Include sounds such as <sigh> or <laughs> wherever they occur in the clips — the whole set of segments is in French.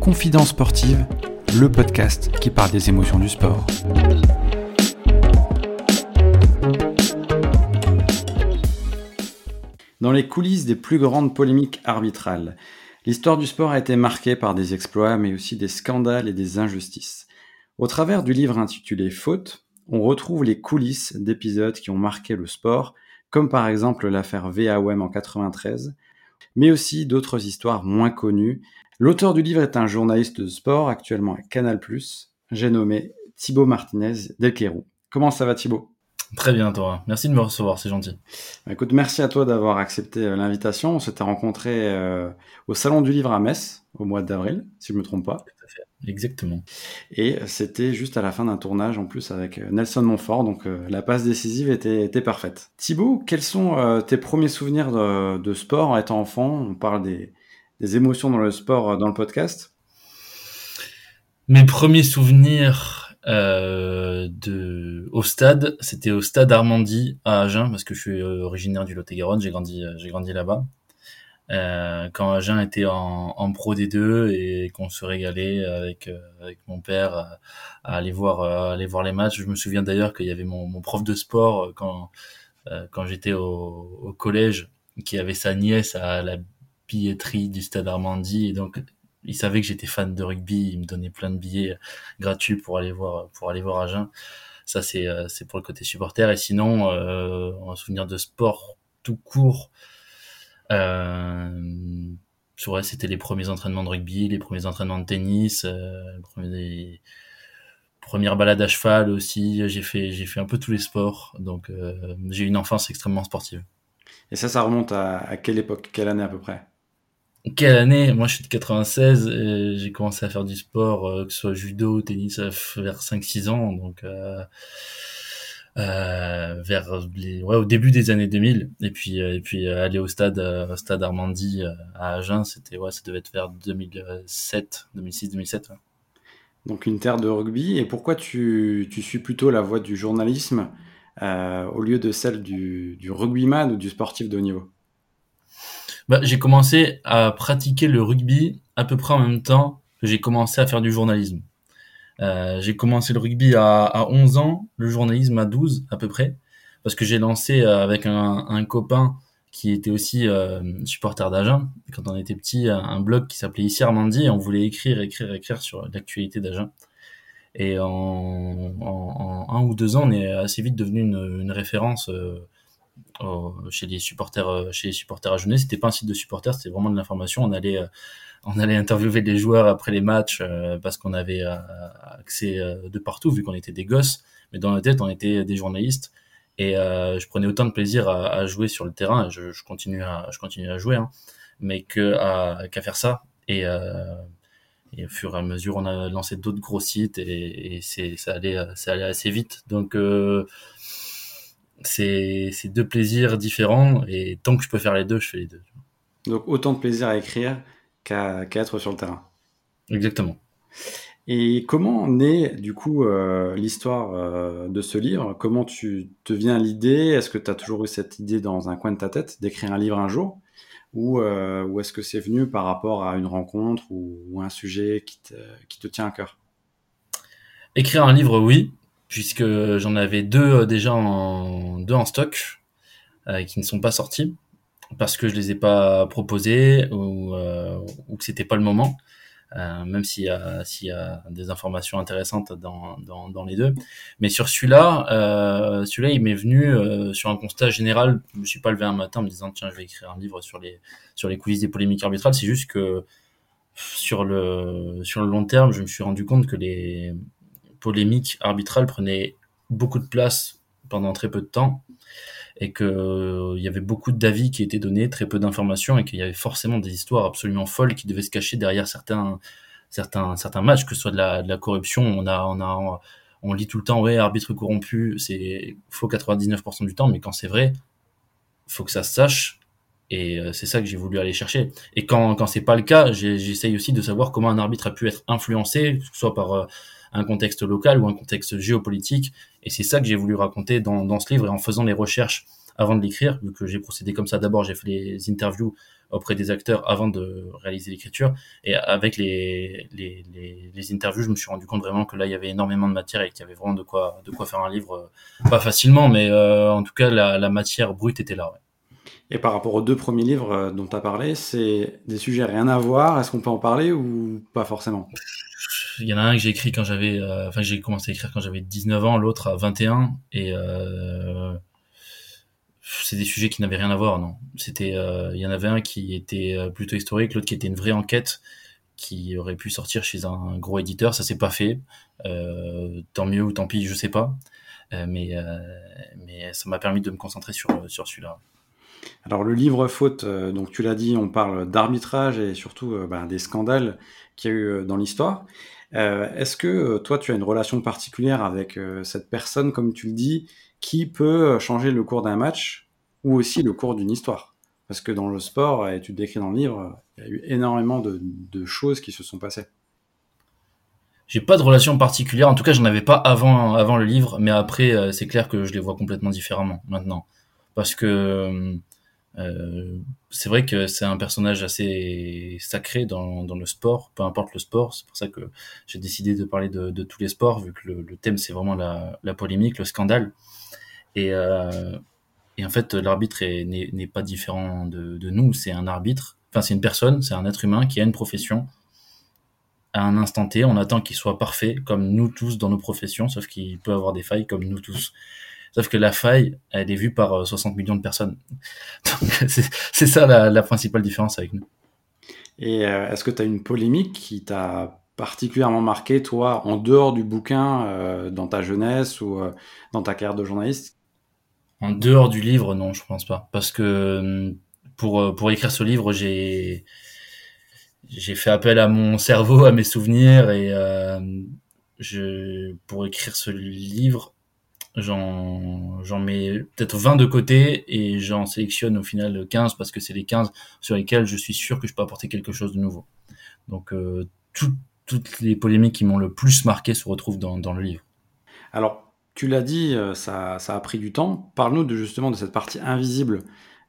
Confidence sportive, le podcast qui parle des émotions du sport. Dans les coulisses des plus grandes polémiques arbitrales, l'histoire du sport a été marquée par des exploits, mais aussi des scandales et des injustices. Au travers du livre intitulé Faute, on retrouve les coulisses d'épisodes qui ont marqué le sport, comme par exemple l'affaire VAOM en 93, mais aussi d'autres histoires moins connues. L'auteur du livre est un journaliste de sport actuellement à Canal+. J'ai nommé Thibaut Martinez Delquerou. Comment ça va Thibaut? Très bien, toi. Merci de me recevoir, c'est gentil. Bah, écoute, merci à toi d'avoir accepté euh, l'invitation. On s'était rencontrés euh, au Salon du Livre à Metz au mois d'avril, si je me trompe pas. Exactement. Et c'était juste à la fin d'un tournage en plus avec euh, Nelson Montfort, donc la passe décisive était, était parfaite. Thibaut, quels sont tes premiers souvenirs de, de, sport en étant enfant? On parle des, des émotions dans le sport dans le podcast. Mes premiers souvenirs, euh, de au stade. C'était au stade Armandie à Agen parce que je suis euh, originaire du Lot-et-Garonne. J'ai grandi, euh, j'ai grandi là-bas. Euh, quand Agen était en, en Pro D2 et qu'on se régalait avec avec mon père à, aller voir à aller voir les matchs. Je me souviens d'ailleurs qu'il y avait mon, mon, prof de sport quand quand j'étais au, au, collège qui avait sa nièce à la billetterie du stade Armandie et donc il savait que j'étais fan de rugby, il me donnait plein de billets gratuits pour aller voir pour aller voir Agen. Ça c'est euh, c'est pour le côté supporter et sinon euh, en souvenir de sport tout court euh, c'était les premiers entraînements de rugby, les premiers entraînements de tennis, euh, les premières balades à cheval aussi, j'ai fait j'ai fait un peu tous les sports donc euh, j'ai une enfance extrêmement sportive. Et ça ça remonte à, à quelle époque, quelle année à peu près? Quelle année? Moi, je suis de 96. J'ai commencé à faire du sport, euh, que ce soit judo, tennis, euh, vers 5-6 ans. Donc, vers les, ouais, au début des années 2000. Et puis, et puis aller au stade, au stade Armandie à Agen, c'était ouais, ça devait être vers 2007, 2006, 2007. Donc une terre de rugby. Et pourquoi tu, tu suis plutôt la voie du journalisme au lieu de celle du, du rugbyman ou du sportif de haut niveau? Bah, j'ai commencé à pratiquer le rugby à peu près en même temps que j'ai commencé à faire du journalisme. Euh, j'ai commencé le rugby à, à 11 ans, le journalisme à 12 à peu près, parce que j'ai lancé euh, avec un, un, copain qui était aussi euh, supporter d'Agen, quand on était petit, un blog qui s'appelait Ici Armandie, et on voulait écrire, écrire, écrire sur l'actualité d'Agen. Et en, en, en, un ou deux ans, on est assez vite devenu une, une référence euh, chez les supporters euh, chez les supporters à jeunesse c'était pas un site de supporters c'était vraiment de l'information. On allait euh, on allait interviewer les joueurs après les matchs euh, parce qu'on avait accès de partout vu qu'on était des gosses. Mais dans la tête on était des journalistes. Et je prenais autant de plaisir à, jouer sur le terrain. Je, continue à je continue à jouer hein, mais que qu'à faire ça. Et au fur et à mesure on a lancé d'autres gros sites et, et c'est ça allait ça allait assez vite. Donc c'est deux plaisirs différents et tant que je peux faire les deux, je fais les deux. Donc autant de plaisir à écrire qu'à être sur le terrain. Exactement. Et comment naît du coup euh, l'histoire euh, de ce livre? Comment tu te viens l'idée? Est-ce que tu as toujours eu cette idée dans un coin de ta tête d'écrire un livre un jour? Ou, euh, ou est-ce que c'est venu par rapport à une rencontre ou, ou un sujet qui te, qui te tient à cœur? Écrire un livre, oui puisque j'en avais deux euh, déjà en, deux en stock euh, qui ne sont pas sortis parce que je les ai pas proposés ou, euh, ou que c'était pas le moment. Euh, même s'il y a s'il y a des informations intéressantes dans, dans, dans les deux mais sur celui-là euh, celui-là il m'est venu euh, sur un constat général je me suis pas levé un matin en me disant tiens je vais écrire un livre sur les sur les coulisses des polémiques arbitrales c'est juste que sur le sur le long terme je me suis rendu compte que les polémique arbitrale prenait beaucoup de place pendant très peu de temps et que euh, il y avait beaucoup d'avis qui étaient donnés, très peu d'informations et qu'il y avait forcément des histoires absolument folles qui devaient se cacher derrière certains certains certains matchs, que ce soit de la, corruption, on a on lit tout le temps ouais arbitre corrompu, c'est faux 99% du temps, mais quand c'est vrai, faut que ça se sache et euh, c'est ça que j'ai voulu aller chercher. Et quand quand c'est pas le cas, j'essaye aussi de savoir comment un arbitre a pu être influencé, que ce soit par euh, un contexte local ou un contexte géopolitique. Et c'est ça que j'ai voulu raconter dans, dans ce livre et en faisant les recherches avant de l'écrire, vu que j'ai procédé comme ça. D'abord, j'ai fait les interviews auprès des acteurs avant de réaliser l'écriture. Et avec les, les, les, interviews, je me suis rendu compte vraiment que là, il y avait énormément de matière et qu'il y avait vraiment de quoi, de quoi faire un livre. Euh, pas facilement, mais euh, en tout cas, la, la, matière brute était là. Ouais. Et par rapport aux deux premiers livres euh, dont tu as parlé, c'est des sujets rien à voir. Est-ce qu'on peut en parler ou pas forcément? Il y en a un que j'ai écrit quand j'avais, enfin j'ai commencé à écrire quand j'avais 19 ans, l'autre à 21, et euh, c'est des sujets qui n'avaient rien à voir, non. C'était, euh, il y en avait un qui était euh, plutôt historique, l'autre qui était une vraie enquête qui aurait pu sortir chez un gros éditeur. Ça s'est pas fait. Euh, tant mieux ou tant pis, je sais pas. mais mais ça m'a permis de me concentrer sur sur celui-là. Alors le livre faute, donc tu l'as dit, on parle d'arbitrage et surtout ben, des scandales qu'il y a eu dans l'histoire. Est-ce que toi tu as une relation particulière avec cette personne, comme tu le dis, qui peut changer le cours d'un match ou aussi le cours d'une histoire? Parce que dans le sport, et tu le décris dans le livre, il y a eu énormément de, choses qui se sont passées. J'ai pas de relation particulière, en tout cas j'en avais pas avant, avant le livre, mais après euh, c'est clair que je les vois complètement différemment maintenant. Parce que euh, c'est vrai que c'est un personnage assez sacré dans, dans, le sport, peu importe le sport. C'est pour ça que j'ai décidé de parler de, tous les sports, vu que le, thème c'est vraiment la, polémique, le scandale. Et, euh, en fait, l'arbitre n'est pas différent de nous. C'est un arbitre, enfin c'est une personne, c'est un être humain qui a une profession. À un instant T, on attend qu'il soit parfait, comme nous tous dans nos professions, sauf qu'il peut avoir des failles comme nous tous. Sauf que la faille, elle est vue par 60 euh, millions de personnes. <laughs> Donc c'est ça la, la, principale différence avec nous. Et euh, est-ce que tu as une polémique qui t'a particulièrement marqué, toi, en dehors du bouquin, euh, dans ta jeunesse ou euh, dans ta carrière de journaliste? En dehors du livre, non, je pense pas. Parce que pour, pour écrire ce livre, j'ai j'ai fait appel à mon cerveau, à mes souvenirs et je pour écrire ce livre, j'en mets peut-être 20 de côté et j'en sélectionne au final 15 parce que c'est les 15 sur lesquels je suis sûr que je peux apporter quelque chose de nouveau. Donc euh, toutes les polémiques qui m'ont le plus marqué se retrouvent dans, dans le livre. Alors, tu l'as dit, euh, ça, ça, a pris du temps. Parle-nous de, justement de cette partie invisible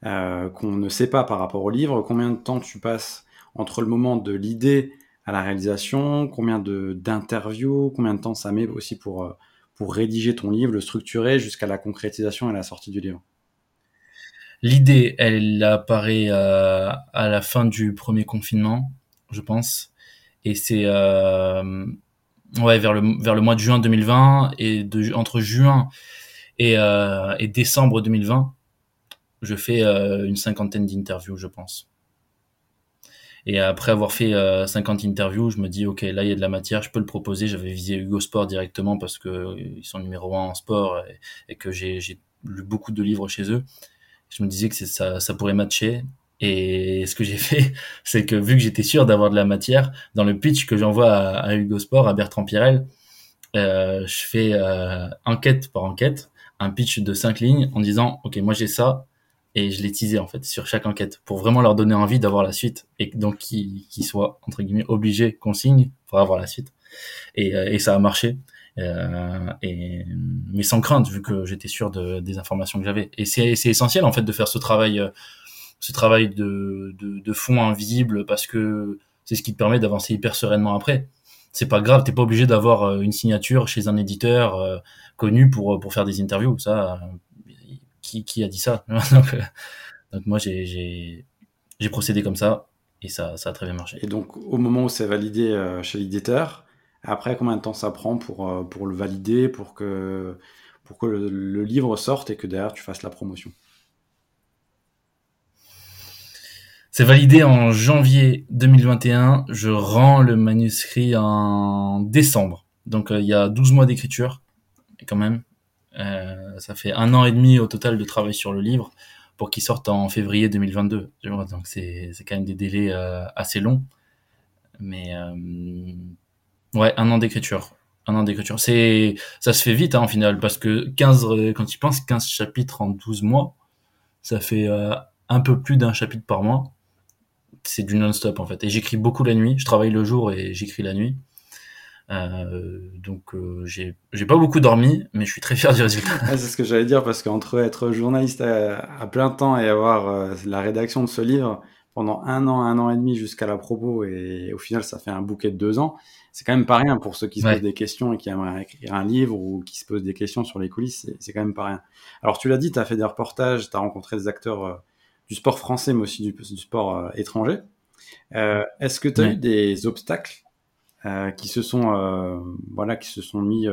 euh, qu'on ne sait pas par rapport au livre. Combien de temps tu passes entre le moment de l'idée à la réalisation? Combien d'interviews? Combien de temps ça met aussi pour, euh, pour rédiger ton livre, le structurer jusqu'à la concrétisation et la sortie du livre L'idée, elle apparaît euh, à la fin du premier confinement, je pense, et c'est euh, ouais vers le vers le mois de juin 2020 et de entre juin et, euh, et décembre 2020, je fais une cinquantaine d'interviews, je pense. Et après avoir fait 50 euh, interviews, je me dis ok là il y a de la matière, je peux le proposer. J'avais visé Hugo Sport directement parce que euh, sont numéro un en sport et, que j'ai lu beaucoup de livres chez eux. Je me disais que ça, ça pourrait matcher. Et ce que j'ai <laughs> fait, c'est que vu que j'étais sûr d'avoir de la matière, dans le pitch que j'envoie à, Hugo Sport, à Bertrand Pirel, euh, je fais euh, enquête par enquête, un pitch de cinq lignes en disant, OK, moi j'ai ça, et je l'ai teasé en fait sur chaque enquête pour vraiment leur donner envie d'avoir la suite et donc qu'ils soient entre guillemets obligés qu'on signe pour avoir la suite. Et, euh, et ça a marché. Euh, et mais sans crainte vu que j'étais sûr de, des informations que j'avais. Et c'est essentiel en fait de faire ce travail euh, ce travail de, de, de fond invisible parce que c'est ce qui te permet d'avancer hyper sereinement après. C'est pas grave t'es pas obligé d'avoir euh, une signature chez un éditeur connu pour pour faire des interviews. Ça qui, a dit ça <laughs> euh, donc, moi j'ai procédé comme ça et ça, ça a très bien marché. Et donc au moment où c'est validé euh, chez l'éditeur, après combien de temps ça prend pour, euh, pour le valider, pour que, pour que le, livre sorte et que derrière tu fasses la promotion? C'est validé en janvier 2021. Je rends le manuscrit en décembre. Donc il y a 12 mois d'écriture quand même. Euh, ça fait un an et demi au total de travail sur le livre pour qu'il sorte en février 2022. Donc c'est quand même des délais euh, assez longs. Mais euh, ouais, un an d'écriture. Un an d'écriture. C'est, ça se fait vite, hein, en final, parce que 15, quand tu penses, 15 chapitres en 12 mois, ça fait un peu plus d'un chapitre par mois. C'est du non-stop, en fait. Et j'écris beaucoup la nuit. Je travaille le jour et j'écris la nuit. Donc j'ai j'ai pas beaucoup dormi, mais je suis très fier du résultat. c'est ce que j'allais dire parce qu'entre être journaliste à, plein temps et avoir la rédaction de ce livre pendant un an, un an et demi jusqu'à la propos et au final ça fait un bouquet de deux ans, c'est quand même pas rien pour ceux qui se posent des questions et qui aimeraient écrire un livre ou qui se posent des questions sur les coulisses, c'est quand même pas rien. Alors tu l'as dit, tu as fait des reportages, tu as rencontré des acteurs euh, du sport français mais aussi du, du sport euh, étranger. Euh, Est-ce que tu as eu des obstacles euh, qui se sont voilà qui se sont mis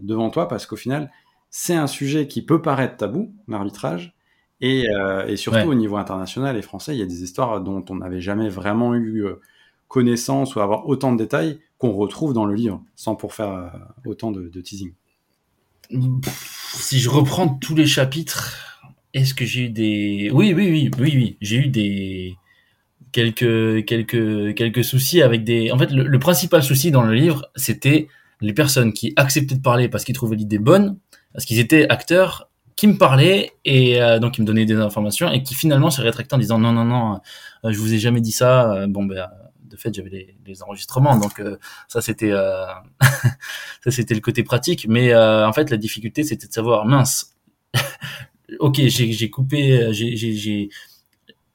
devant toi parce qu'au final c'est un sujet qui peut paraître tabou l'arbitrage et, et, surtout au niveau international et français il y a des histoires dont on n'avait jamais vraiment eu connaissance ou avoir autant de détails qu'on retrouve dans le livre, sans pour faire euh, autant de, teasing. Si je reprends tous les chapitres, est-ce que j'ai eu des... Oui, oui, oui, oui, oui, j'ai eu des quelques quelques quelques soucis avec des. En fait, le, principal souci dans le livre, c'était les personnes qui acceptaient de parler parce qu'ils trouvaient l'idée bonne, parce qu'ils étaient acteurs, qui me parlaient et euh, donc qui me donnaient des informations et qui finalement se rétractaient en disant non non non, euh, je vous ai jamais dit ça. bon ben de fait j'avais les, enregistrements donc euh, ça c'était euh, <laughs> ça c'était le côté pratique mais euh, en fait la difficulté c'était de savoir mince <laughs> ok j'ai coupé j'ai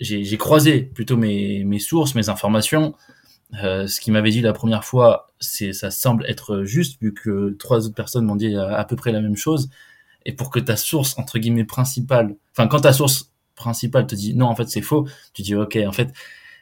j'ai croisé plutôt mes, sources mes informations. Ce qui m'avait dit la première fois c'est ça semble être juste vu que trois autres personnes m'ont dit à, à peu près la même chose. Et pour que ta source entre guillemets principale enfin quand ta source principale te dit non en fait c'est faux tu dis ok en fait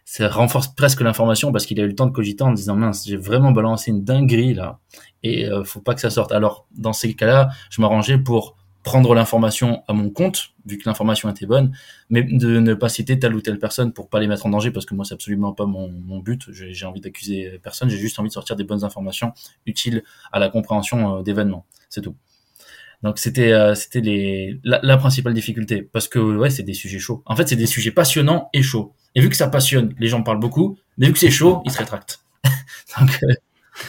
ça renforce presque l'information parce qu'il a eu le temps de cogiter en disant mince j'ai vraiment balancé une dinguerie là. Et euh, faut pas que ça sorte. Alors dans ces cas-là je m'arrangeais pour prendre l'information à mon compte vu que l'information était bonne mais de ne pas citer telle ou telle personne pour pas les mettre en danger parce que moi c'est absolument pas mon, but j'ai envie d'accuser personne j'ai juste envie de sortir des bonnes informations utiles à la compréhension euh, d'événements c'est tout donc c'était euh, c'était les la, la, principale difficulté parce que ouais c'est des sujets chauds. En fait c'est des sujets passionnants et chauds. Et vu que ça passionne, les gens parlent beaucoup, mais vu que c'est chaud, ils se rétractent. <laughs> Donc,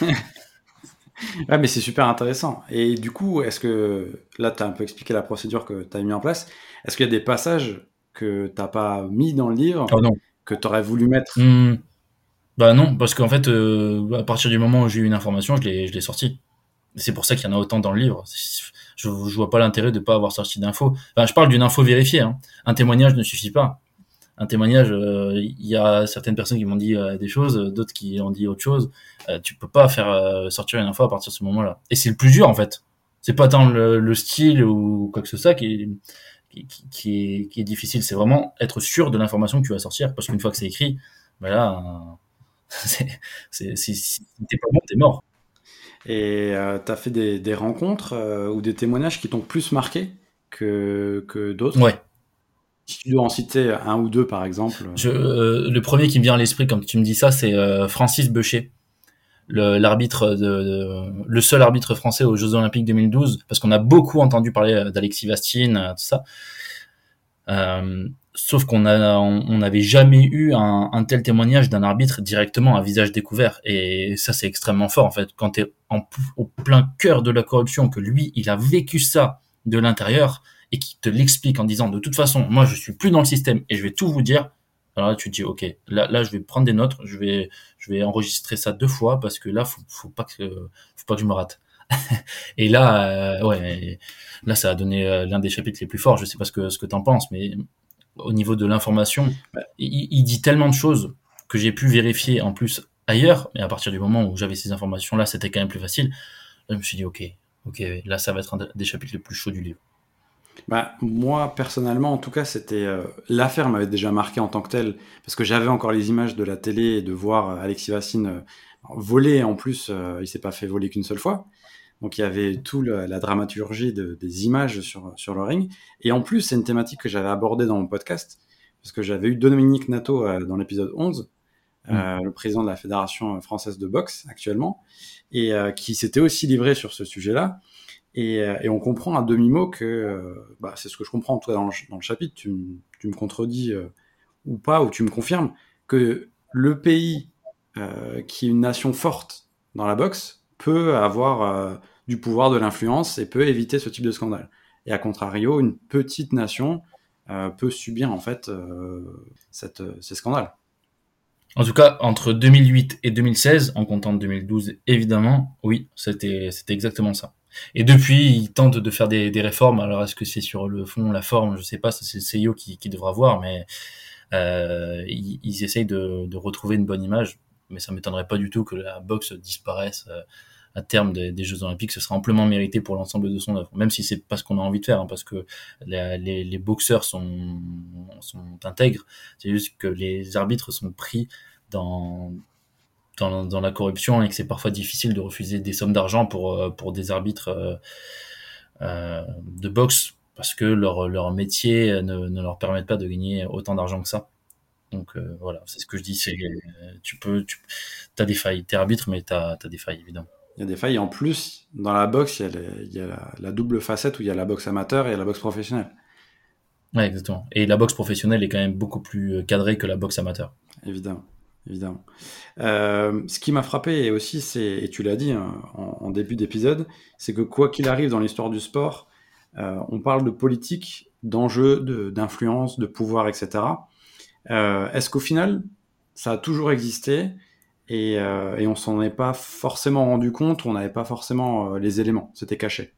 euh... <laughs> ah, mais c'est super intéressant. Et du coup, est-ce que là, tu as un peu expliqué la procédure que tu as mis en place. Est-ce qu'il y a des passages que tu pas mis dans le livre, oh, non. que tu aurais voulu mettre? Mmh. Bah non, parce qu'en fait, euh, à partir du moment où j'ai eu une information, je l'ai sorti. C'est pour ça qu'il y en a autant dans le livre. Je, je vois pas l'intérêt de pas avoir sorti d'infos. Enfin, je parle d'une info vérifiée. Hein. Un témoignage ne suffit pas un témoignage, euh, il y a certaines personnes qui m'ont dit euh, des choses, d'autres qui ont dit autre chose. Euh, tu peux pas faire sortir une info à partir de ce moment-là. Et c'est le plus dur en fait. C'est pas tant le, style ou quoi que ce soit qui, qui, qui, est, qui est difficile. C'est vraiment être sûr de l'information que tu vas sortir. Parce qu'une fois que c'est écrit, ben là, <laughs> c'est, si t'es pas bon, t'es mort. Et euh, tu as fait des, des rencontres ou des témoignages qui t'ont plus marqué que, que d'autres? Ouais. Si tu dois en citer un ou deux, par exemple. Euh, le premier qui me vient à l'esprit, quand tu me dis ça, c'est euh, Francis Beucher, l'arbitre de, le seul arbitre français aux Jeux Olympiques 2012, parce qu'on a beaucoup entendu parler d'Alexis Vastine, tout ça. Euh, sauf qu'on a, on n'avait jamais eu un, un tel témoignage d'un arbitre directement à visage découvert, et ça c'est extrêmement fort en fait. Quand tu es en, au plein cœur de la corruption, que lui, il a vécu ça de l'intérieur et qui te l'explique en disant de toute façon, moi je suis plus dans le système et je vais tout vous dire. Alors là, tu te dis, ok, là, là, je vais prendre des notes, je vais, je vais enregistrer ça deux fois parce que là, faut, faut pas que, faut pas que je me rate. <laughs> et là, euh, ouais, là, ça a donné euh, l'un des chapitres les plus forts. Je sais pas ce que, ce que t'en penses, mais au niveau de l'information, il, dit tellement de choses que j'ai pu vérifier en plus ailleurs. Et à partir du moment où j'avais ces informations-là, c'était quand même plus facile. Là, je me suis dit, ok, ok, là, ça va être un des chapitres les plus chauds du livre. Bah, moi, personnellement, en tout cas, c'était euh, l'affaire m'avait déjà marqué en tant que telle, parce que j'avais encore les images de la télé et de voir euh, Alexis Vassine euh, voler. En plus, il s'est pas fait voler qu'une seule fois. Donc, il y avait tout la dramaturgie de, des images sur, sur le ring. Et en plus, c'est une thématique que j'avais abordée dans mon podcast, parce que j'avais eu Dominique Nato dans l'épisode 11, mmh. le président de la Fédération française de boxe actuellement, et qui s'était aussi livré sur ce sujet-là. Et, euh, et, on comprend à demi-mot que, euh, bah, c'est ce que je comprends toi dans le, dans le chapitre, tu, tu me contredis euh, ou pas, ou tu me confirmes, que le pays qui est une nation forte dans la boxe peut avoir du pouvoir, de l'influence et peut éviter ce type de scandale. Et à contrario, une petite nation peut subir en fait ces scandales. En tout cas, entre 2008 et 2016, en comptant 2012 évidemment, oui, c'était exactement ça. Et depuis, ils tentent de faire des, réformes. Alors, est-ce que c'est sur le fond, la forme? Je sais pas. C'est le CEO qui, devra voir, mais euh, ils, essayent de, retrouver une bonne image. Mais ça m'étonnerait pas du tout que la boxe disparaisse euh, à terme des, Jeux Olympiques. Ce sera amplement mérité pour l'ensemble de son œuvre, même si c'est pas ce qu'on a envie de faire, hein, parce que les, boxeurs sont intègres. C'est juste que les arbitres sont pris dans dans, dans, la corruption et que c'est parfois difficile de refuser des sommes d'argent pour, euh, pour des arbitres euh, euh, de boxe parce que leur, leur métier ne, ne leur permet pas de gagner autant d'argent que ça. Donc euh, voilà, c'est ce que je dis, c'est tu peux, tu as des failles, t'es arbitre, mais tu as, as, des failles évidemment. Il y a des failles. En plus, dans la boxe, il y a, les, il y a la, la, double facette où il y a la boxe amateur et la boxe professionnelle. Ouais, exactement. Et la boxe professionnelle est quand même beaucoup plus cadrée que la boxe amateur. Évidemment évidemment. Euh, ce qui m'a frappé aussi, c'est, et tu l'as dit hein, en, début d'épisode, c'est que quoi qu'il arrive dans l'histoire du sport, euh, on parle de politique, d'enjeux, d'influence, de, pouvoir, etc. Euh, est-ce qu'au final, ça a toujours existé et, et on s'en est pas forcément rendu compte, on n'avait pas forcément les éléments, c'était caché?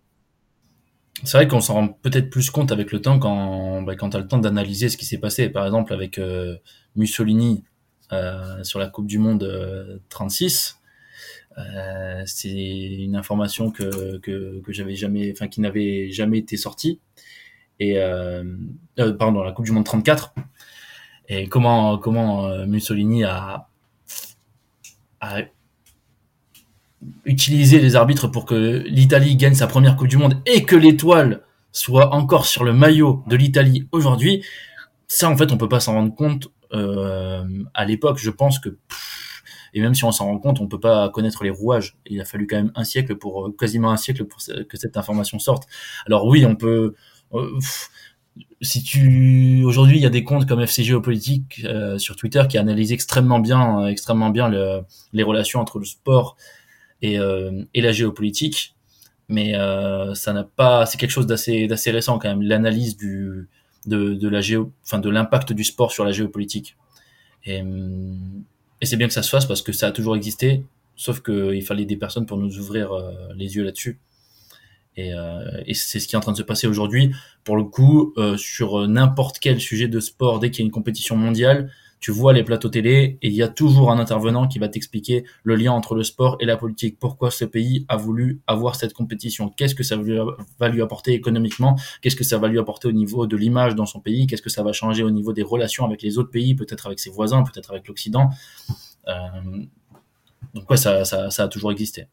C'est vrai qu'on s'en rend peut-être plus compte avec le temps quand, bah, quand tu as le temps d'analyser ce qui s'est passé. Par exemple, avec Mussolini sur la Coupe du Monde 36. Euh, euh, c'est une information que, que, que j'avais jamais, enfin qui n'avait jamais été sortie. Et pardon, la Coupe du Monde 34. Et comment comment Mussolini a, a utilisé les arbitres pour que l'Italie gagne sa première Coupe du Monde et que l'étoile soit encore sur le maillot de l'Italie aujourd'hui, ça en fait on peut pas s'en rendre compte euh, à l'époque, je pense que et même si on s'en rend compte, on peut pas connaître les rouages. Il a fallu quand même un siècle pour quasiment un siècle pour que cette information sorte. Alors oui, on peut. Euh, si tu aujourd'hui, il y a des comptes comme FC Géopolitique euh, sur Twitter qui analysent extrêmement bien, extrêmement bien le, les relations entre le sport et, euh, et la géopolitique. Mais euh, ça n'a pas. C'est quelque chose d'assez d'assez récent quand même. L'analyse du de, de la géo, enfin de l'impact du sport sur la géopolitique. Et, et c'est bien que ça se fasse parce que ça a toujours existé, sauf qu'il fallait des personnes pour nous ouvrir euh, les yeux là-dessus. Et, euh, et c'est ce qui est en train de se passer aujourd'hui. Pour le coup, euh, sur n'importe quel sujet de sport, dès qu'il y a une compétition mondiale, tu vois les plateaux télé et il y a toujours un intervenant qui va t'expliquer le lien entre le sport et la politique. Pourquoi ce pays a voulu avoir cette compétition? Qu'est-ce que ça va lui apporter économiquement? Qu'est-ce que ça va lui apporter au niveau de l'image dans son pays? Qu'est-ce que ça va changer au niveau des relations avec les autres pays, peut-être avec ses voisins, peut-être avec l'Occident? Euh... Donc ça a toujours existé.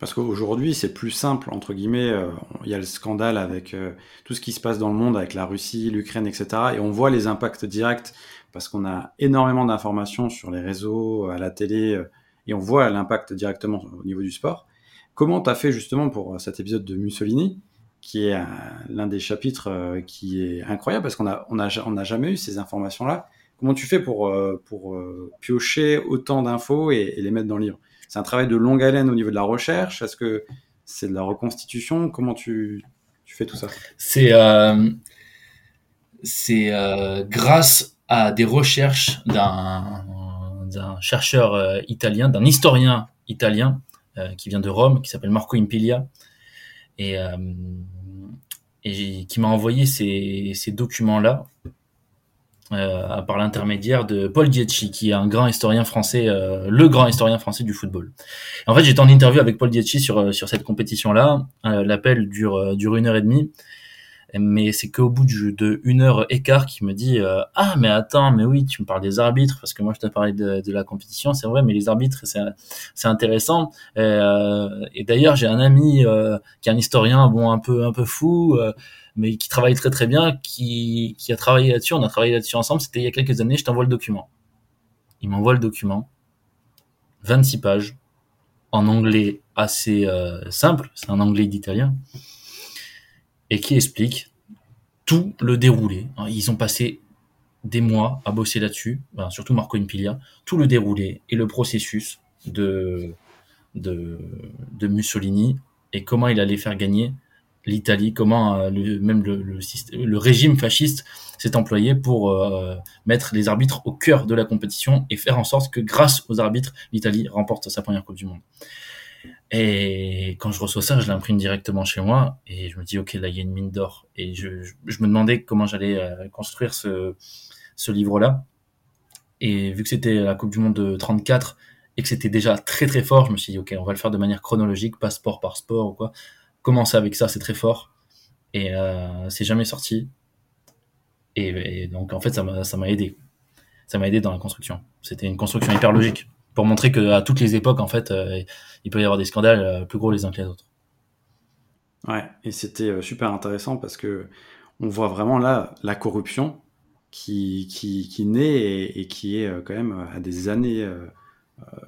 Parce qu'aujourd'hui, c'est plus simple, entre guillemets. Euh, il y a le scandale avec euh, tout ce qui se passe dans le monde, avec la Russie, l'Ukraine, etc. Et on voit les impacts directs parce qu'on a énormément d'informations sur les réseaux, à la télé, euh, et on voit l'impact directement au niveau du sport. Comment tu as fait justement pour cet épisode de Mussolini, qui est l'un des chapitres qui est incroyable parce qu'on n'a a, on jamais eu ces informations-là. Comment tu fais pour, pour piocher autant d'infos et, et les mettre dans le livre? C'est un travail de longue haleine au niveau de la recherche. Est-ce que c'est de la reconstitution? Comment tu, fais tout ça? C'est euh, euh, grâce à des recherches d'un chercheur euh, italien, d'un historien italien qui vient de Rome, qui s'appelle Marco Impilia, et, qui m'a envoyé ces documents-là euh, par l'intermédiaire de Paul Dietschi, qui est un grand historien français, euh, le grand historien français du football. En fait, j'étais en interview avec Paul Dietschi sur euh, sur cette compétition-là. Euh, L'appel dure euh, dure une heure et demie, mais c'est qu'au bout du, de une heure et quart qu'il me dit ah mais attends mais oui tu me parles des arbitres parce que moi je t'ai parlé de, la compétition c'est vrai mais les arbitres c'est c'est intéressant et d'ailleurs j'ai un ami qui est un historien bon un peu un peu fou mais qui travaille très très bien, qui, qui a travaillé là-dessus. On a travaillé là-dessus ensemble. C'était il y a quelques années. Je t'envoie le document. Il m'envoie le document, 26 pages, en anglais assez euh, simple, c'est un anglais d'italien, et qui explique tout le déroulé. Ils ont passé des mois à bosser là-dessus, surtout Marco Impilia, tout le déroulé et le processus de, Mussolini et comment il allait faire gagner l'Italie, comment le, même le, régime fasciste s'est employé pour euh, mettre les arbitres au cœur de la compétition et faire en sorte que grâce aux arbitres, l'Italie remporte sa première Coupe du Monde. Et quand je reçois ça, je l'imprime directement chez moi et je me dis, OK, là, il y a une mine d'or. Et je, je, me demandais comment j'allais euh, construire ce, ce livre-là. Et vu que c'était la Coupe du Monde de 34 et que c'était déjà très très fort, je me suis dit, OK, on va le faire de manière chronologique, pas sport par sport ou quoi. Commencer avec ça, c'est très fort. Et euh, c'est jamais sorti. Et, donc, en fait, ça m'a aidé. Ça m'a aidé dans la construction. C'était une construction hyper logique pour montrer qu'à toutes les époques, en fait, euh, il peut y avoir des scandales euh, plus gros les uns que les autres. Ouais, et c'était euh, super intéressant parce que on voit vraiment là la corruption qui, qui, qui naît et, qui est quand même à des années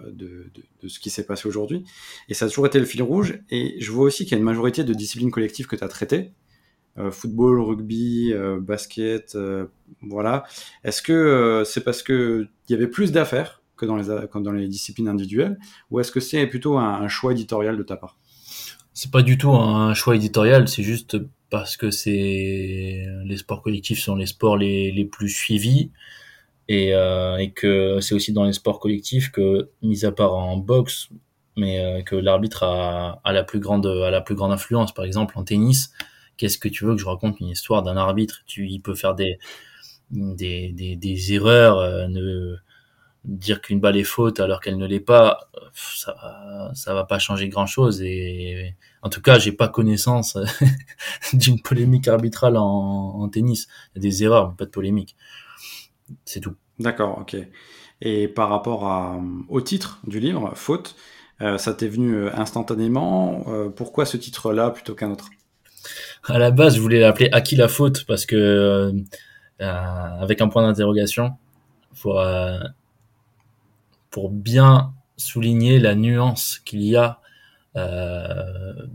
de, de, ce qui s'est passé aujourd'hui. Et ça a toujours été le fil rouge. Et je vois aussi qu'il y a une majorité de disciplines collectives que tu as traitées. football, rugby, basket, voilà. Est-ce que c'est parce qu'il y avait plus d'affaires dans les, dans les disciplines individuelles Ou est-ce que c'est plutôt un, choix éditorial de ta part? C'est pas du tout un choix éditorial, c'est juste parce que c'est les sports collectifs sont les sports les, plus suivis et, euh, et que c'est aussi dans les sports collectifs que, mis à part en boxe, mais euh, que l'arbitre a, la plus grande a la plus grande influence. Par exemple, en tennis, qu'est-ce que tu veux que je raconte une histoire d'un arbitre? Tu, il peut faire des des, des, des erreurs, euh, ne dire qu'une balle est faute alors qu'elle ne l'est pas, ça, ça va pas changer grand chose. Et en tout cas, j'ai pas connaissance <laughs> d'une polémique arbitrale en, en, tennis. Il y a des erreurs, mais pas de polémique. C'est tout. D'accord, ok. Et par rapport à, au titre du livre, Faute, euh, ça t'est venu euh, instantanément. Euh, pourquoi ce titre-là plutôt qu'un autre? À la base, je voulais l'appeler À qui la faute parce que euh, avec un point d'interrogation pour pour bien souligner la nuance qu'il y a euh,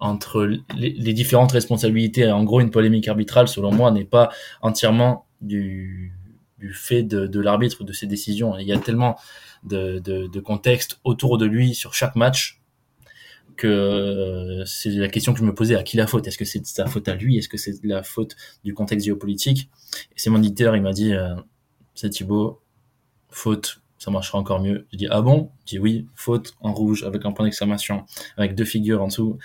entre les, différentes responsabilités. En gros, une polémique arbitrale, selon moi, n'est pas entièrement du, du fait de, de l'arbitre ou de ses décisions. Il y a tellement de, de, de contexte autour de lui sur chaque match que c'est la question que je me posais à qui la faute? Est-ce que c'est sa faute à lui? Est-ce que c'est la faute du contexte géopolitique? Et c'est mon éditeur, il m'a dit euh, c'est Thibaut, faute ça marchera encore mieux. Je dis ah bon? Je dis oui, faute en rouge avec un point d'exclamation, avec deux figures en dessous,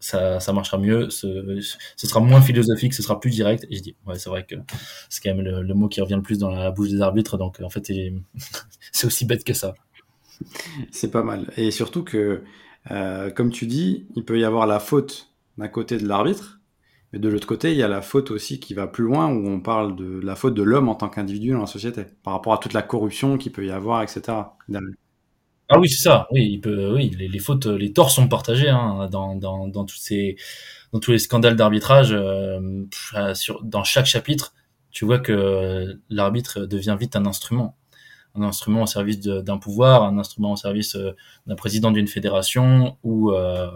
ça, ça marchera mieux, ce, sera moins philosophique, ce sera plus direct. Et je dis ouais, c'est vrai que c'est quand même le, mot qui revient le plus dans la bouche des arbitres, donc en fait <laughs> c'est aussi bête que ça. C'est pas mal. Et surtout que, euh, comme tu dis, il peut y avoir la faute d'un côté de l'arbitre, mais de l'autre côté, il y a la faute aussi qui va plus loin, où on parle de la faute de l'homme en tant qu'individu dans la société, par rapport à toute la corruption qu'il peut y avoir, etc. Ah oui, c'est ça. Oui, il peut, oui, les, fautes, les torts sont partagés hein, dans, dans, dans, tous ces, dans tous les scandales d'arbitrage. Euh, sur, dans chaque chapitre, tu vois que l'arbitre devient vite un instrument, un instrument au service d'un pouvoir, un instrument au service euh, d'un président d'une fédération ou euh,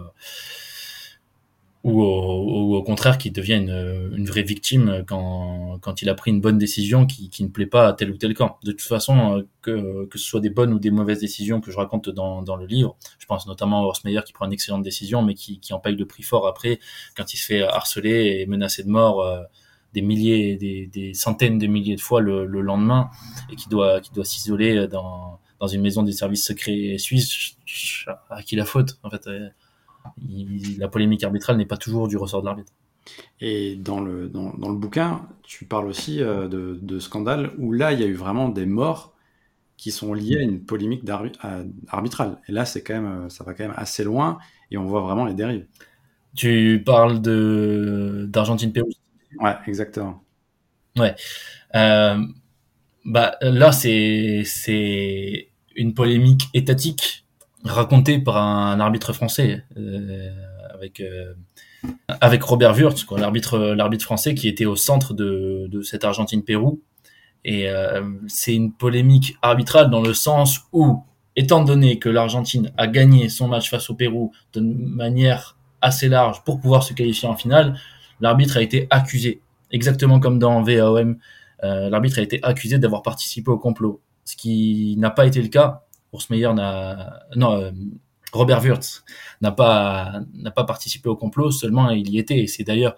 ou au, au, contraire qui devient une, une, vraie victime quand, quand il a pris une bonne décision qui, qui ne plaît pas à tel ou tel camp. De toute façon, euh, que, que ce soit des bonnes ou des mauvaises décisions que je raconte dans, dans le livre, je pense notamment à Horst Meyer qui prend une excellente décision mais qui, qui en paye le prix fort après quand il se fait harceler et menacer de mort euh, des milliers, des, des, centaines de milliers de fois le, le lendemain et qui doit, qui doit s'isoler dans, dans une maison des services secrets suisses, à qui la faute en fait la polémique arbitrale n'est pas toujours du ressort de l'arbitre. Et dans le, dans, dans, le bouquin, tu parles aussi euh, de, de scandales où là, il y a eu vraiment des morts qui sont liés à une polémique arbitrale. Et là, c'est quand même, ça va quand même assez loin et on voit vraiment les dérives. Tu parles de d'Argentine-Pérou. Ouais, exactement. Ouais. Euh, bah là, c'est c'est une polémique étatique raconté par un arbitre français euh, avec euh, avec Robert Wurtz, l'arbitre l'arbitre français qui était au centre de, de cette Argentine-Pérou. Et euh, c'est une polémique arbitrale dans le sens où, étant donné que l'Argentine a gagné son match face au Pérou de manière assez large pour pouvoir se qualifier en finale, l'arbitre a été accusé, exactement comme dans VAOM, euh, l'arbitre a été accusé d'avoir participé au complot, ce qui n'a pas été le cas N'a, non, euh, Robert Wurtz n'a pas n'a pas participé au complot, seulement il y était. Et c'est d'ailleurs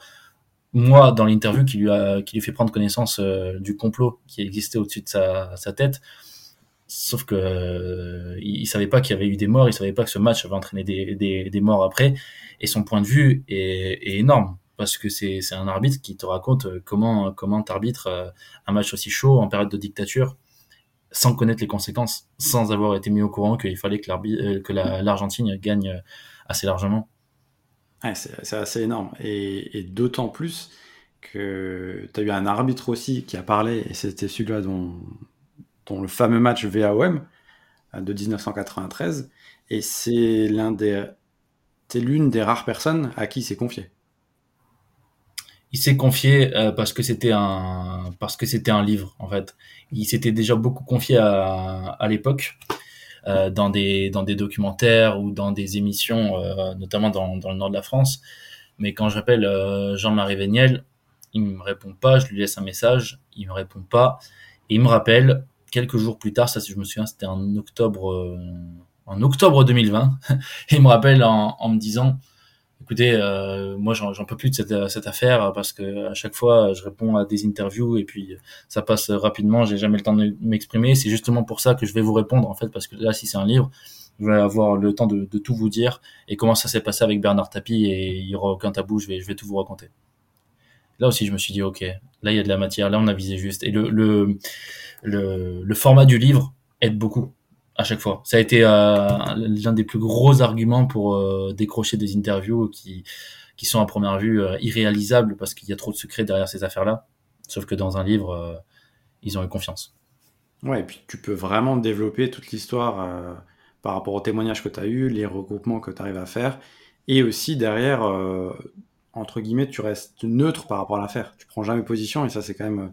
moi dans l'interview qui lui a qui lui fait prendre connaissance euh, du complot qui existait au-dessus de sa, sa tête. Sauf que euh, il, savait pas qu'il y avait eu des morts, il savait pas que ce match avait entraîné des, des, des morts après. Et son point de vue est, énorme parce que c'est un arbitre qui te raconte comment comment t'arbitres euh, un match aussi chaud en période de dictature sans connaître les conséquences, sans avoir été mis au courant qu'il fallait que euh, l'Argentine gagne assez largement. Ouais, c'est assez énorme. Et, d'autant plus que tu as eu un arbitre aussi qui a parlé, et c'était celui-là dont, le fameux match VAOM euh, de 1993, et c'est l'une des rares personnes à qui il s'est confié il s'est confié euh, parce que c'était un parce que c'était un livre en fait. Il s'était déjà beaucoup confié à, à l'époque euh, dans des dans des documentaires ou dans des émissions, euh, notamment dans, dans le nord de la France. Mais quand j'appelle euh, Jean-Marie Véniel, il me répond pas. Je lui laisse un message, il me répond pas. Et il me rappelle quelques jours plus tard, ça si je me souviens, c'était en octobre en octobre 2020. <laughs> il me rappelle en, en me disant écoutez, euh, moi j'en peux plus de cette, cette, affaire parce que à chaque fois je réponds à des interviews et puis ça passe rapidement, j'ai jamais le temps de m'exprimer. C'est justement pour ça que je vais vous répondre en fait parce que là si c'est un livre, je vais avoir le temps de, de tout vous dire et comment ça s'est passé avec Bernard Tapie et il y aura aucun tabou, je vais, je vais tout vous raconter. Là aussi je me suis dit ok, là il y a de la matière, là on a visé juste. Et le, le, le, le format du livre aide beaucoup à chaque fois. Ça a été euh, l'un des plus gros arguments pour euh, décrocher des interviews qui, qui sont à première vue euh, irréalisables parce qu'il y a trop de secrets derrière ces affaires-là. Sauf que dans un livre, ils ont eu confiance. Ouais, et puis tu peux vraiment développer toute l'histoire par rapport aux témoignages que tu as eu, les regroupements que tu arrives à faire, et aussi derrière, entre guillemets, tu restes neutre par rapport à l'affaire. Tu prends jamais position, et ça c'est quand même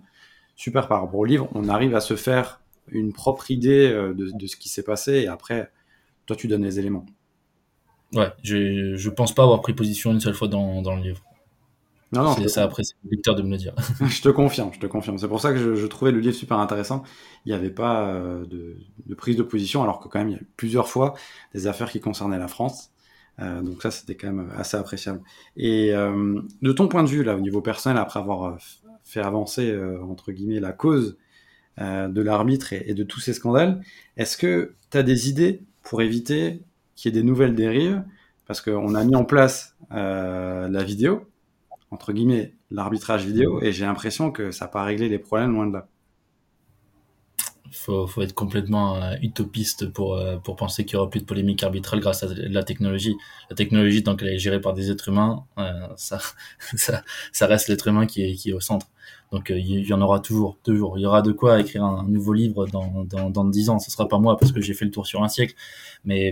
super par rapport au livre. On arrive à se faire une propre idée euh, de, de ce qui s'est passé et après, toi, tu donnes les éléments. Ouais, je, je pense pas avoir pris position une seule fois dans, dans le livre. Non, non, c'est ça après, c'est le lecteur de me le dire. <laughs> <laughs> je te confirme, je te confirme. C'est pour ça que je, je, trouvais le livre super intéressant. Il n'y avait pas euh, de, de, prise de position, alors que quand même, il y a eu plusieurs fois des affaires qui concernaient la France. Euh, donc ça, c'était quand même assez appréciable. Et euh, de ton point de vue, là, au niveau personnel, après avoir fait avancer, entre guillemets, la cause euh, de l'arbitre et, de tous ces scandales. Est-ce que tu as des idées pour éviter qu'il y ait des nouvelles dérives? Parce qu'on a mis en place euh, la vidéo, entre guillemets, l'arbitrage vidéo, et j'ai l'impression que ça n'a pas réglé les problèmes loin de là faut, faut être complètement euh, utopiste pour, euh, pour penser qu'il y aura plus de polémique arbitrale grâce à la technologie. La technologie, tant qu'elle est gérée par des êtres humains, euh, ça, <laughs> ça, ça reste l'être humain qui est, qui est au centre. Donc il y en aura toujours, toujours. Il y aura de quoi écrire un, nouveau livre dans, dans, dans 10 ans. Ce sera pas moi parce que j'ai fait le tour sur un siècle. Mais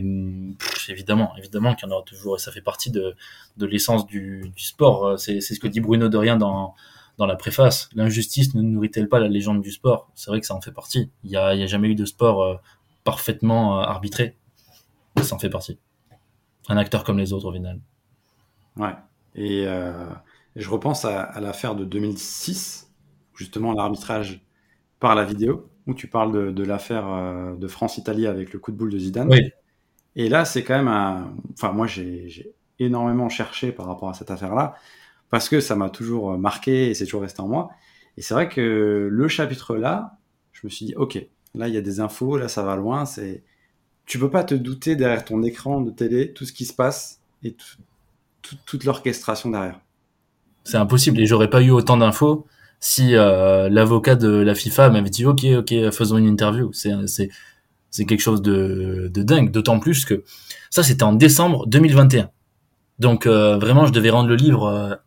évidemment, évidemment qu'il y en aura toujours. Et ça fait partie de, de l'essence du, du sport. C'est ce que dit Bruno Dorien dans dans la préface, l'injustice ne nourrit-elle pas la légende du sport? C'est vrai que ça en fait partie. Il n'y a, a, jamais eu de sport euh, parfaitement euh, arbitré. Ça en fait partie. Un acteur comme les autres au final. Ouais. Et euh, je repense à, à l'affaire de 2006, justement l'arbitrage par la vidéo, où tu parles de, de l'affaire de France-Italie avec le coup de boule de Zidane. Oui. Et là, c'est quand même un. Enfin, moi, j'ai énormément cherché par rapport à cette affaire-là parce que ça m'a toujours euh, marqué et c'est toujours resté en moi. Et c'est vrai que le chapitre là, je me suis dit, ok, là il y a des infos, là ça va loin. C'est, tu peux pas te douter derrière ton écran de télé tout ce qui se passe et toute l'orchestration derrière. C'est impossible et j'aurais pas eu autant d'infos si euh, l'avocat de la FIFA m'avait dit, ok, ok, faisons une interview. C'est, c'est, quelque chose de, de dingue. D'autant plus que ça c'était en décembre 2021. Donc euh, vraiment, je devais rendre le livre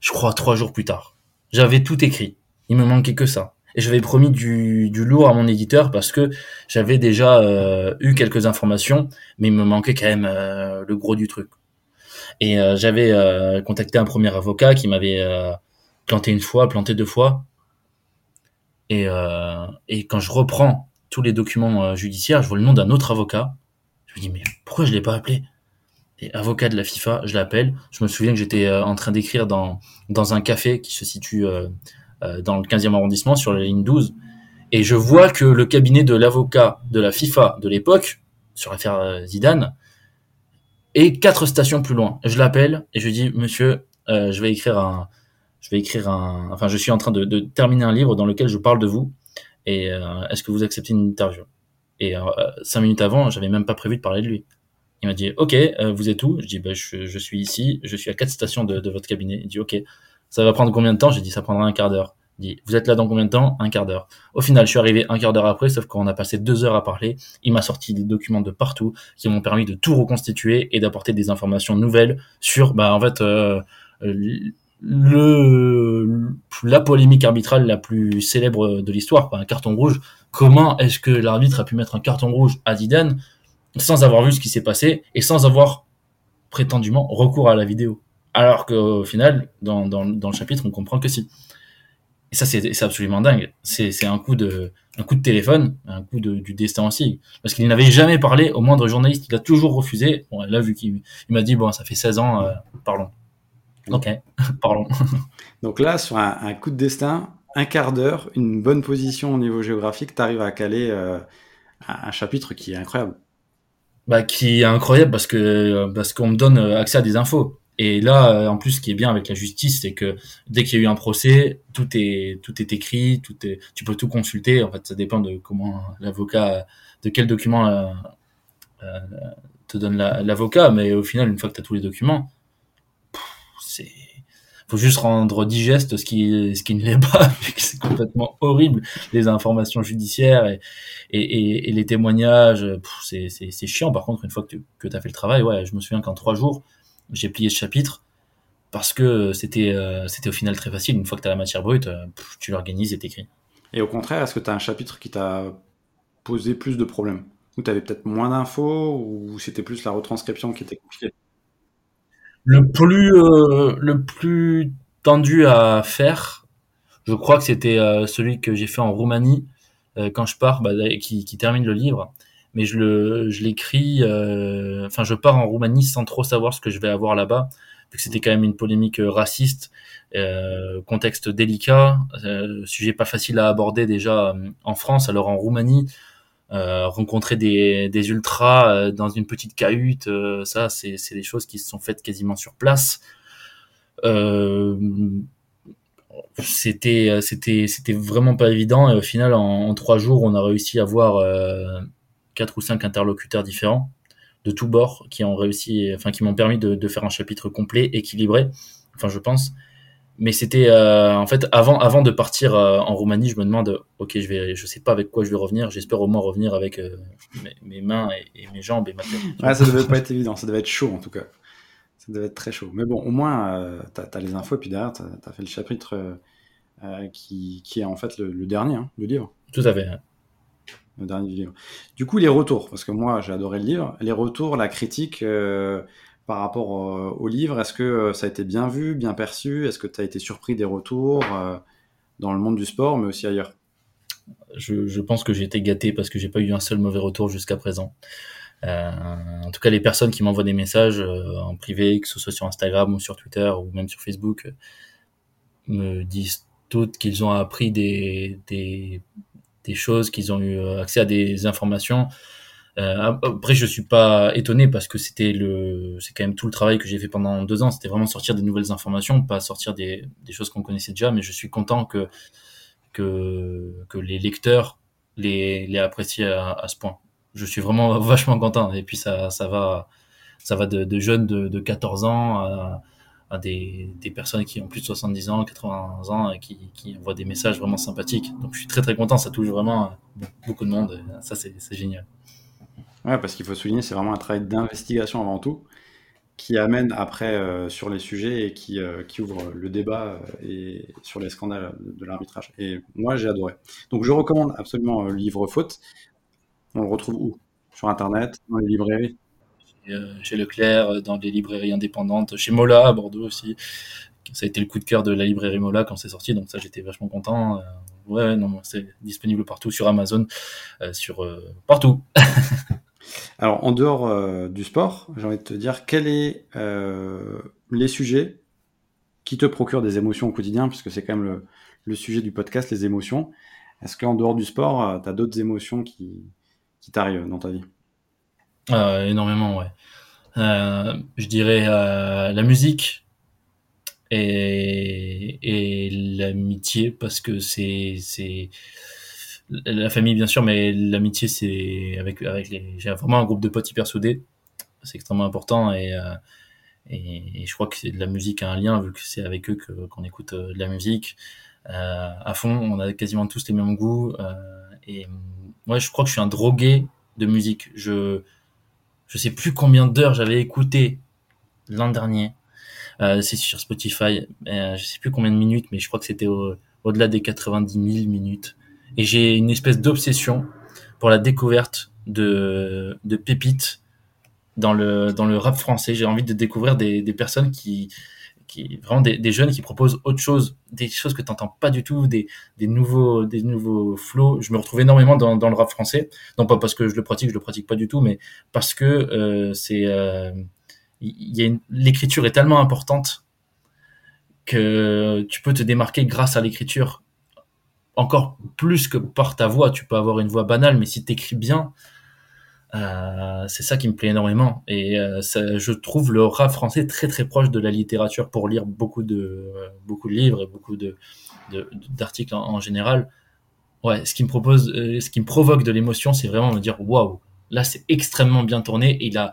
je crois trois jours plus tard. J'avais tout écrit. Il me manquait que ça. Et j'avais promis du, du, lourd à mon éditeur parce que j'avais déjà euh, eu quelques informations, mais il me manquait quand même euh, le gros du truc. Et euh, j'avais contacté un premier avocat qui m'avait planté une fois, planté deux fois. Et, et quand je reprends tous les documents judiciaires, je vois le nom d'un autre avocat. Je me dis mais pourquoi je l'ai pas appelé? Et avocat de la FIFA, je l'appelle. Je me souviens que j'étais euh, en train d'écrire dans, dans un café qui se situe euh, euh, dans le 15e arrondissement, sur la ligne 12. Et je vois que le cabinet de l'avocat de la FIFA de l'époque, sur l'affaire Zidane, Et quatre stations plus loin, je l'appelle et je dis, monsieur, euh, je vais écrire un, je vais écrire un, enfin, je suis en train de, de terminer un livre dans lequel je parle de vous. Et euh, est-ce que vous acceptez une interview? Et euh, cinq minutes avant, j'avais même pas prévu de parler de lui. Il m'a dit, ok, euh, vous êtes où? Je dis, bah, je, je, suis ici, je suis à quatre stations de, votre cabinet. Il dit, ok, ça va prendre combien de temps? J'ai dit, ça prendra un quart d'heure. Il dit, vous êtes là dans combien de temps? Un quart d'heure. Au final, je suis arrivé un quart d'heure après, sauf qu'on a passé deux heures à parler. Il m'a sorti des documents de partout qui m'ont permis de tout reconstituer et d'apporter des informations nouvelles sur, bah, en fait, euh, le la polémique arbitrale la plus célèbre de l'histoire, un carton rouge. Comment est-ce que l'arbitre a pu mettre un carton rouge à Zidane sans avoir vu ce qui s'est passé et sans avoir prétendument recours à la vidéo Alors qu'au final, dans, dans, dans, le chapitre, on comprend que si. Et ça, c'est absolument dingue. C'est un coup de un coup de téléphone, un coup de, du destin aussi. Parce qu'il n'avait jamais parlé au moindre journaliste. Il a toujours refusé. Bon, là, vu qu'il m'a dit, bon, ça fait 16 ans, euh, parlons. Ok, <laughs> pardon. <laughs> Donc là, sur un, un, coup de destin, un quart d'heure, une bonne position au niveau géographique, tu arrives à caler euh, un chapitre qui est incroyable. Bah, qui est incroyable parce que parce qu'on me donne accès à des infos. Et là, en plus, ce qui est bien avec la justice, c'est que dès qu'il y a eu un procès, tout est tout est écrit, tout est, tu peux tout consulter. En fait, ça dépend de comment l'avocat, de quel document euh, euh, te donne l'avocat, mais au final, une fois que tu as tous les documents, c'est faut juste rendre digeste ce qui ce qui ne l'est pas <laughs> c'est complètement horrible. Les informations judiciaires et et, les témoignages c'est chiant. Par contre une fois que tu que as fait le travail ouais je me souviens qu'en trois jours j'ai plié ce chapitre parce que c'était euh, c'était au final très facile. Une fois que tu as la matière brute euh, tu l'organises et t'écris. Et au contraire est-ce que tu as un chapitre qui t'a posé plus de problèmes? Ou tu peut-être moins d'infos ou c'était plus la retranscription qui était compliquée? Le plus, euh, le plus tendu à faire, je crois que c'était euh, celui que j'ai fait en Roumanie euh, quand je pars, bah, qui, qui, termine le livre. Mais je le, je l'écris. Enfin, je pars en Roumanie sans trop savoir ce que je vais avoir là-bas, vu que c'était quand même une polémique raciste, contexte délicat, sujet pas facile à aborder déjà en France. Alors en Roumanie, euh, rencontrer des, des ultras euh, dans une petite cahute, euh, ça, c'est des choses qui se sont faites quasiment sur place. c'était c'était c'était vraiment pas évident et au final en, trois jours on a réussi à avoir quatre ou cinq interlocuteurs différents de tous bords qui ont réussi enfin qui m'ont permis de, de, faire un chapitre complet équilibré enfin je pense mais c'était euh, en fait avant avant de partir euh, en Roumanie, je me demande ok je vais je sais pas avec quoi je vais revenir, j'espère au moins revenir avec euh, mes, mes, mains et, et, mes jambes et ma tête. Ouais, ça devait pas être évident, ça devait être chaud en tout cas. Ça devait être très chaud. Mais bon, au moins tu as, les infos et puis derrière tu as, fait le chapitre qui, qui est en fait le, le dernier hein, du livre. Tout à fait. Le dernier du livre. Du coup, les retours, parce que moi j'ai adoré le livre, les retours, la critique, par rapport au, livre Est-ce que euh, ça a été bien vu, bien perçu? Est-ce que tu as été surpris des retours euh, dans le monde du sport, mais aussi ailleurs? Je, pense que j'ai été gâté parce que j'ai pas eu un seul mauvais retour jusqu'à présent. Euh, en tout cas, les personnes qui m'envoient des messages euh, en privé, que ce soit sur Instagram ou sur Twitter ou même sur Facebook, me disent toutes qu'ils ont appris des, choses, qu'ils ont eu accès à des informations. euh, après, je suis pas étonné parce que c'était le, c'est quand même tout le travail que j'ai fait pendant deux ans. C'était vraiment sortir des nouvelles informations, pas sortir des, choses qu'on connaissait déjà. Mais je suis content que les lecteurs les les apprécient à, ce point. Je suis vraiment <laughs> vachement content. Et puis ça va ça va de, jeunes de, de 14 ans à, des, personnes qui ont plus de 70 ans, 80 ans et qui, qui envoient des messages vraiment sympathiques. Donc je suis très très content, ça touche vraiment beaucoup de monde. Ça c'est génial. Ouais, parce qu'il faut souligner, c'est vraiment un travail d'investigation avant tout, qui amène après euh, sur les sujets et qui, euh, qui ouvre le débat euh, et sur les scandales de, l'arbitrage. Et moi, j'ai adoré. Donc, je recommande absolument le livre Faute. On le retrouve où? Sur Internet, dans les librairies? Chez Leclerc, dans des librairies indépendantes, chez Mola à Bordeaux aussi. Ça a été le coup de cœur de la librairie Mola quand c'est sorti, donc ça, j'étais vachement content. ouais, non, c'est disponible partout sur Amazon, sur partout. <laughs> Alors, en dehors euh, du sport, j'ai envie de te dire, quels sont euh, les sujets qui te procurent des émotions au quotidien, puisque c'est quand même le, sujet du podcast, les émotions. Est-ce qu'en dehors du sport, euh, tu as d'autres émotions qui, qui t'arrivent dans ta vie? Énormément, ouais. euh, je dirais euh, la musique et, et l'amitié parce que c'est la famille bien sûr mais l'amitié c'est avec avec les j'ai vraiment un groupe de potes hyper soudés c'est extrêmement important et, euh, et, je crois que c'est de la musique a un lien vu que c'est avec eux que qu'on écoute euh, de la musique euh, à fond on a quasiment tous les mêmes goûts euh, et moi je crois que je suis un drogué de musique je je sais plus combien d'heures j'avais écouté l'an dernier euh, c'est sur Spotify. Euh, je sais plus combien de minutes, mais je crois que c'était au, au-delà des 90 000 minutes. Et j'ai une espèce d'obsession pour la découverte de, de pépites dans le, dans le rap français. J'ai envie de découvrir des, des personnes qui, qui vraiment des, des jeunes qui proposent autre chose, des choses que tu n'entends pas du tout, des, des nouveaux, des nouveaux flows. Je me retrouve énormément dans, dans le rap français, non pas parce que je le pratique, je le pratique pas du tout, mais parce que euh, c'est euh, y a l'écriture est tellement importante que tu peux te démarquer grâce à l'écriture encore plus que par ta voix. Tu peux avoir une voix banale, mais si tu écris bien, euh, c'est ça qui me plaît énormément. Et euh, je trouve le rap français très très proche de la littérature pour lire beaucoup de euh, beaucoup de livres et beaucoup de d'articles en, général. Ouais, ce qui me propose, ce qui me provoque de l'émotion, c'est vraiment me dire waouh, là c'est extrêmement bien tourné. Il a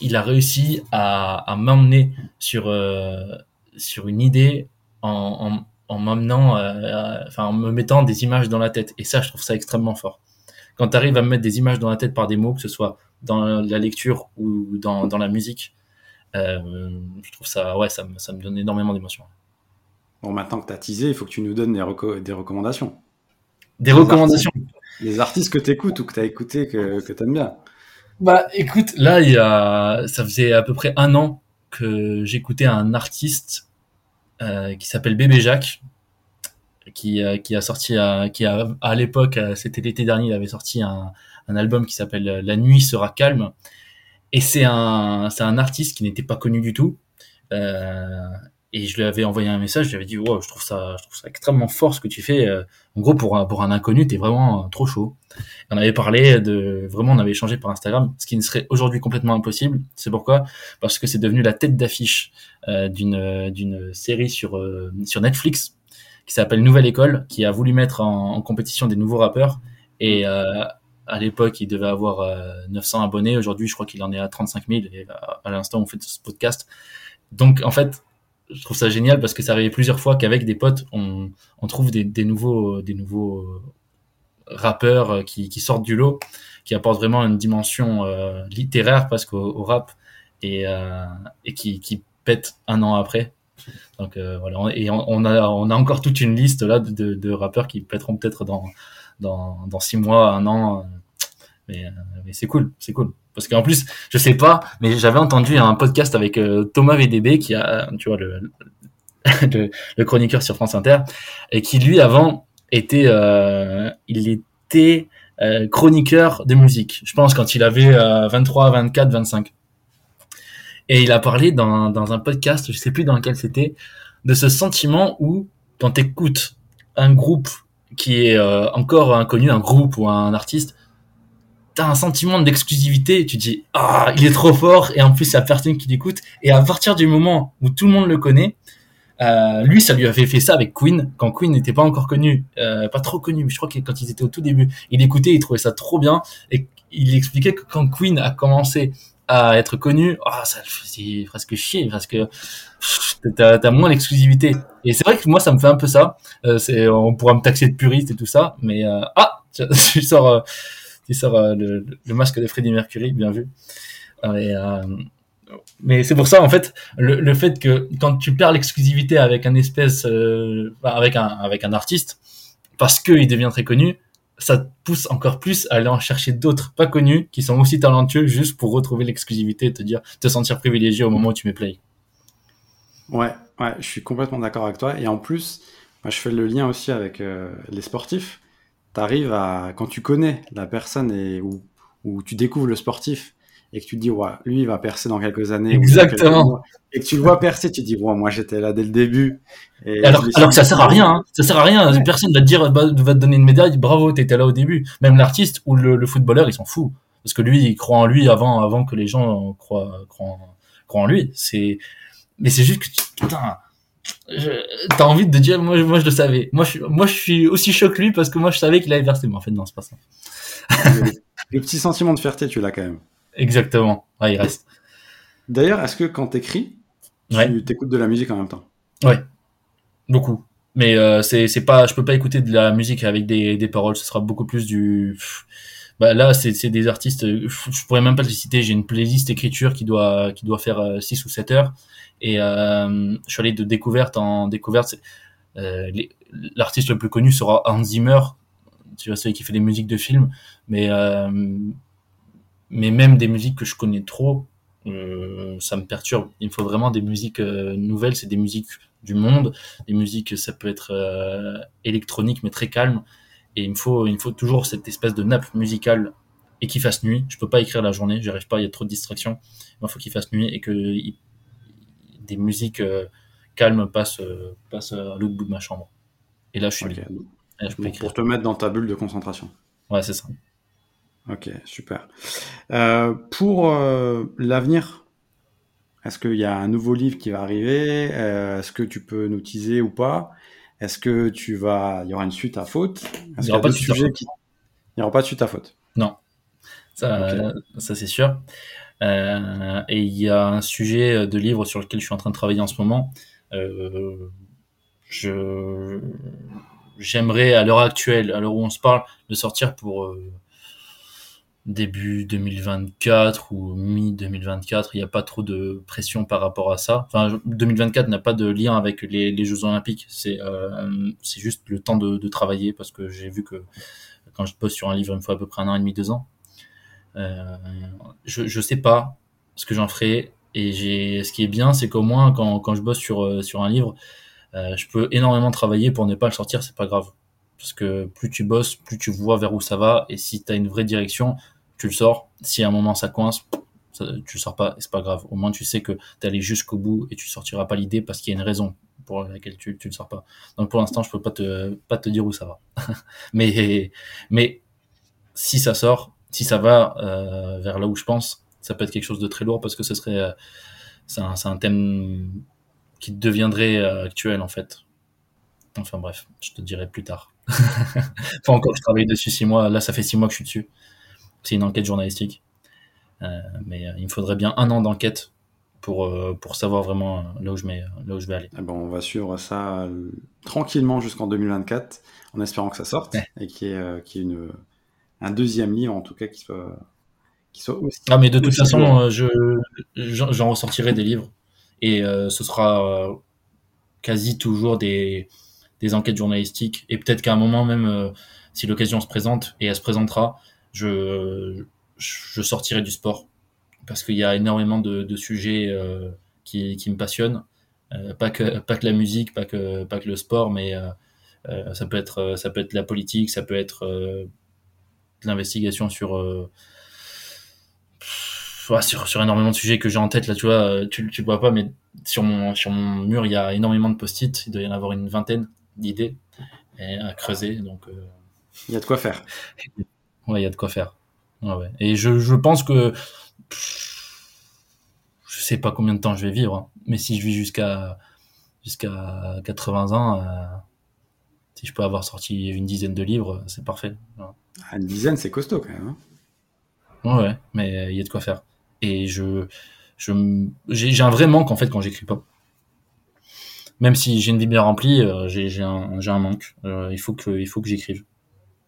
il a réussi à, à m'emmener sur sur une idée en, en m'amenant, euh, enfin en me mettant des images dans la tête. Et ça, je trouve ça extrêmement fort. Quand tu arrives à me mettre des images dans la tête par des mots, que ce soit dans la lecture ou dans, dans la musique, euh, je trouve ça, ouais, ça me, ça me donne énormément d'émotion. Bon, maintenant que tu as teasé, il faut que tu nous donnes des, reco- des recommandations. Des recommandations. Les artistes que tu écoutes ou que tu as écouté que, que tu aimes bien. Bah, écoute, là, il y a, ça faisait à peu près un an que j'écoutais un artiste euh, qui s'appelle Bébé Jacques, qui, euh, qui a sorti, à, qui a, à l'époque, euh, c'était l'été dernier, il avait sorti un, un album qui s'appelle La nuit sera calme. Et c'est un, c'est un artiste qui n'était pas connu du tout. Euh, et je lui avais envoyé un message, je lui avais dit, wow, je trouve ça, je trouve ça extrêmement fort ce que tu fais. Euh, En gros, pour un, pour un inconnu, t'es vraiment euh, trop chaud. On avait parlé de, vraiment, on avait échangé par Instagram, ce qui ne serait aujourd'hui complètement impossible. C'est pourquoi? Parce que c'est devenu la tête d'affiche euh, d'une, d'une série sur, euh, sur Netflix qui s'appelle Nouvelle École, qui a voulu mettre en, en compétition des nouveaux rappeurs. Et euh, à l'époque, il devait avoir euh, 900 abonnés. Aujourd'hui, je crois qu'il en est à 35 000. Et à, à l'instant, on fait ce podcast. Donc, en fait, je trouve ça génial parce que ça arrivait plusieurs fois qu'avec des potes, on, on trouve des, nouveaux, des nouveaux rappeurs euh, qui, qui sortent du lot, qui apportent vraiment une dimension euh, littéraire parce qu'au au rap et, euh, et qui, qui pètent un an après. Donc euh, voilà, et on, a on a encore toute une liste là de, de, rappeurs qui pèteront peut-être dans dans dans six mois, un an. euh, euh, mais c'est cool, c'est cool. Parce qu'en plus, je sais pas, mais j'avais entendu un podcast avec euh, Thomas VDB qui a, tu vois, <laughs> le, chroniqueur sur France Inter, et qui lui avant était, euh, il était euh, chroniqueur de musique. Je pense quand il avait euh, 23, 24, 25. Et il a parlé dans, dans un podcast, je sais plus dans lequel c'était, de ce sentiment où quand t'écoutes un groupe qui est encore inconnu, un groupe ou un artiste, t'as un sentiment d'exclusivité, tu dis ah il est trop fort! Et en plus il y a personne qui l'écoute. Et à partir du moment où tout le monde le connaît, euh, lui ça lui avait fait ça avec Queen quand Queen n'était pas encore connu, euh, pas trop connu, mais je crois que quand ils étaient au tout début, il écoutait, il trouvait ça trop bien. Et il expliquait que quand Queen a commencé à être connu, ah ça le faisait presque chier parce que t'as moins l'exclusivité et c'est vrai que moi ça me fait un peu ça. Euh, c'est on pourra me taxer de puriste et tout ça, mais euh, ah <laughs> tu sors tu sors euh, le, masque de Freddie Mercury, bien vu. Et, euh, mais c'est pour ça en fait le, fait que quand tu perds l'exclusivité avec un espèce euh, avec un avec un artiste parce qu'il devient très connu ça te pousse encore plus à aller en chercher d'autres pas connus qui sont aussi talentueux juste pour retrouver l'exclusivité et te dire te sentir privilégié au moment où tu mets play Ouais, ouais, je suis complètement d'accord avec toi. Et en plus, je fais le lien aussi avec les sportifs. T'arrives à, quand tu connais la personne et ou ou tu découvres le sportif et que tu te dis, ouais, lui, il va percer dans quelques années. quelques Exactement. Et que tu le vois percer, tu te dis, ouais, moi, j'étais là dès le début. Et alors, alors que ça sert à rien, hein. ça sert à rien. Personne va te dire, va, te donner une médaille, bravo, t'étais là au début. Même l'artiste ou le, le footballeur, ils s'en fout. parce que lui, il croit en lui avant, avant que les gens croient, croient, croient en lui. C'est, mais c'est juste que, putain, t'as envie de dire, moi, moi, je le savais. Moi, je, moi, je suis aussi choqué lui parce que moi, je savais qu'il allait verser. Mais en fait, non, c'est pas ça. le, petit sentiment de fierté, tu l'as quand même. Exactement. Ouais, il reste. D'ailleurs, est-ce que quand t'écris, tu t'écoutes de la musique en même temps? Ouais, beaucoup. Mais euh, c'est c'est pas, je peux pas écouter de la musique avec des, des paroles. Ce sera beaucoup plus du. Bah là, c'est des artistes. Je pourrais même pas les citer. J'ai une playlist écriture qui doit qui doit faire 6 euh, ou 7 heures. Et euh, je suis allé de découverte en découverte. Euh, L'artiste le plus connu sera Hans Zimmer. Tu vois celui qui fait des musiques de films. Mais euh, mais même des musiques que je connais trop, euh, ça me perturbe. Il me faut vraiment des musiques euh, nouvelles, c'est des musiques du monde, des musiques, ça peut être euh, électronique mais très calme. Et il me faut, il me faut toujours cette espèce de nappe musicale et qu'il fasse nuit. Je peux pas écrire la journée, j'y arrive pas, il y a trop de distractions. Il faut qu'il fasse nuit et que des musiques calmes passent, passent à l'autre bout de ma chambre. Et là, je suis bien. pour te mettre dans ta bulle de concentration. Ouais, c'est ça. Ok, super. Euh, pour euh, l'avenir, est-ce qu'il y a un nouveau livre qui va arriver? Euh, Est-ce que tu peux nous teaser ou pas? Est-ce que tu vas, il y aura une suite à faute? Il n'y aura, pas de suite qui... Il aura pas de suite à faute? Non, ça, ça c'est sûr. et il y a un sujet de livre sur lequel je suis en train de travailler en ce moment. je j'aimerais à l'heure actuelle, à l'heure où on se parle, de sortir pour début 2024 ou mi-2024. Il n'y a pas trop de pression par rapport à ça. Enfin, 2024 n'a pas de lien avec les, Jeux Olympiques. C'est euh, c'est juste le temps de, travailler parce que j'ai vu que quand je poste sur un livre, il me faut à peu près un an et demi, deux ans. Euh, je je sais pas ce que j'en ferai. Et ce qui est bien, c'est qu'au moins quand, quand je bosse sur euh, sur un livre, je peux énormément travailler pour ne pas le sortir. C'est pas grave parce que plus tu bosses, plus tu vois vers où ça va. Et si tu as une vraie direction, tu le sors. Si à un moment ça coince, tu le sors pas, c'est pas grave. Au moins tu sais que tu allé jusqu'au bout et tu sortiras pas l'idée parce qu'il y a une raison pour laquelle tu, tu le sors pas. Donc pour l'instant, je peux pas te pas te dire où ça va. <laughs> mais mais si ça sort, si ça va euh, vers là où je pense, ça peut être quelque chose de très lourd parce que ce serait euh, c'est un, un, thème qui deviendrait euh, actuel en fait. Enfin bref, je te dirai plus tard. <laughs> Pas encore, je travaille dessus six mois. Là, ça fait six mois que je suis dessus. C'est une enquête journalistique. Euh, mais euh, il me faudrait bien un an d'enquête pour, euh, pour savoir vraiment là où je, mets, là où je vais aller. Eh bon, on va suivre ça tranquillement jusqu'en 2024, en espérant que ça sorte et qu'il y ait, qu y ait une, un deuxième livre, en tout cas, qui soit, qui soit aussi. Ah, mais de toute façon, je, j'en ressortirai des livres et ce sera quasi toujours des, des enquêtes journalistiques et peut-être qu'à un moment même, si l'occasion se présente et elle se présentera, je, je sortirai du sport parce qu'il y a énormément de, de sujets euh, qui, qui, me passionnent. Euh, pas que pas que la musique, pas que pas que le sport, mais euh, ça peut être ça peut être la politique, ça peut être l'investigation sur, sur sur énormément de sujets que j'ai en tête là. Tu vois, tu le vois pas, mais sur mon sur mon mur il y a énormément de post-it. Il doit y en avoir une vingtaine d'idées à creuser. Donc il y a de quoi faire. <laughs> Ouais, il y a de quoi faire. Ouais, ouais. Et je, je pense que je sais pas combien de temps je vais vivre, hein. mais si je vis jusqu'à jusqu'à 80 ans, euh, si je peux avoir sorti une dizaine de livres, c'est parfait. Ouais. Ah, une dizaine, c'est costaud quand même. Hein ouais, ouais, mais il y a de quoi faire. Et je, je j'ai un vrai manque en fait quand j'écris pas. Même si j'ai une vie bien remplie, euh, j'ai un, un manque. Euh, il faut que il faut que j'écrive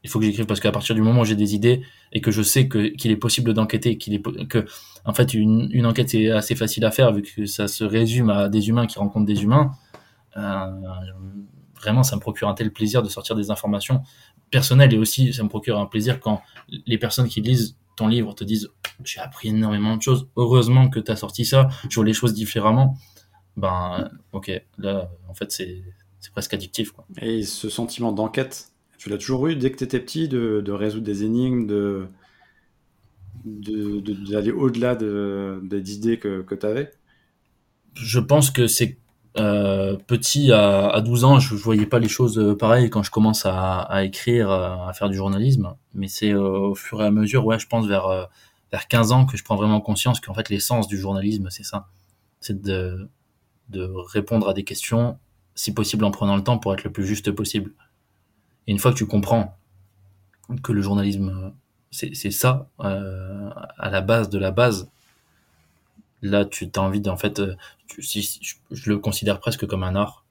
il faut que j'écrive parce qu'à partir du moment où j'ai des idées et que je sais que qu'il est possible d'enquêter, qu'il est que en fait une, une enquête c'est assez facile à faire vu que ça se résume à des humains qui rencontrent des humains. Euh, vraiment, ça me procure un tel plaisir de sortir des informations personnelles et aussi ça me procure un plaisir quand les personnes qui lisent ton livre te disent j'ai appris énormément de choses. Heureusement que tu as sorti ça. Je vois les choses différemment. Ben ok, là en fait c'est presque addictif. Et ce sentiment d'enquête tu l'as toujours eu dès que tu étais petit, de, résoudre des énigmes, de d'aller au-delà de, des idées que, que tu avais Je pense que c'est Euh, petit, à, à 12 ans, je, je voyais pas les choses euh, pareilles quand je commence à, écrire, à faire du journalisme. Mais c'est au fur et à mesure, ouais, je pense vers vers 15 ans que je prends vraiment conscience qu'en fait l'essence du journalisme, c'est ça, c'est de de répondre à des questions, si possible en prenant le temps pour être le plus juste possible. Et une fois que tu comprends que le journalisme, c'est ça, euh, à la base de la base, là, tu as envie d'en fait, euh, je, le considère presque comme un art,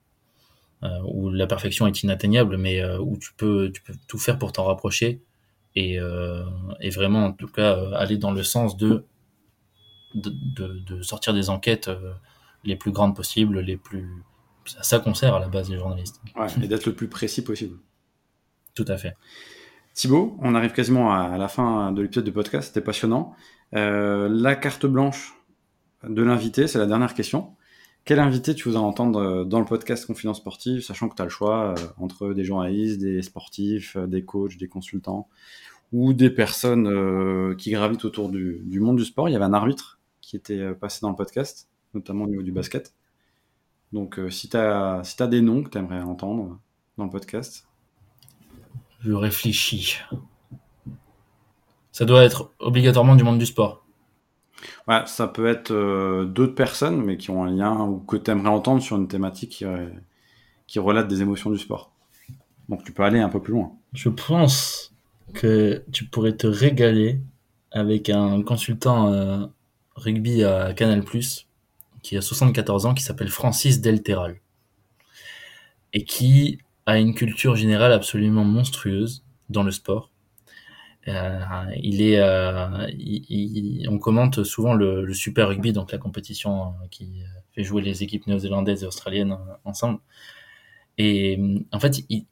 euh, où la perfection est inatteignable, mais où tu peux, tout faire pour t'en rapprocher et, vraiment, en tout cas, aller dans le sens de, de, sortir des enquêtes les plus grandes possibles, les plus. Ça qu'on à la base des journalistes. Ouais, et d'être le plus précis possible. Tout à fait. Thibaut, on arrive quasiment à la fin de l'épisode de podcast, c'était passionnant. Euh, la carte blanche de l'invité, c'est la dernière question. Quel invité tu voudrais entendre euh, dans le podcast Confidence Sportive, sachant que tu as le choix euh, entre des journalistes, des sportifs, des coachs, des consultants, ou des personnes qui gravitent autour du, monde du sport? Il y avait un arbitre qui était passé dans le podcast, notamment au niveau du basket. Donc si tu as des noms que tu aimerais entendre dans le podcast, je réfléchis. Ça doit être obligatoirement du monde du sport. Ouais, ça peut être euh, d'autres personnes, mais qui ont un lien ou que tu aimerais entendre sur une thématique qui, euh, qui relate des émotions du sport. Donc tu peux aller un peu plus loin. Je pense que tu pourrais te régaler avec un consultant euh, rugby à Canal+, qui a 74 ans, qui s'appelle Francis Delteral. Et qui a une culture générale absolument monstrueuse dans le sport. Euh, il est, euh, on commente souvent le, Super Rugby, donc la compétition euh, qui fait jouer les équipes néo-zélandaises et australiennes ensemble. Et en fait, il,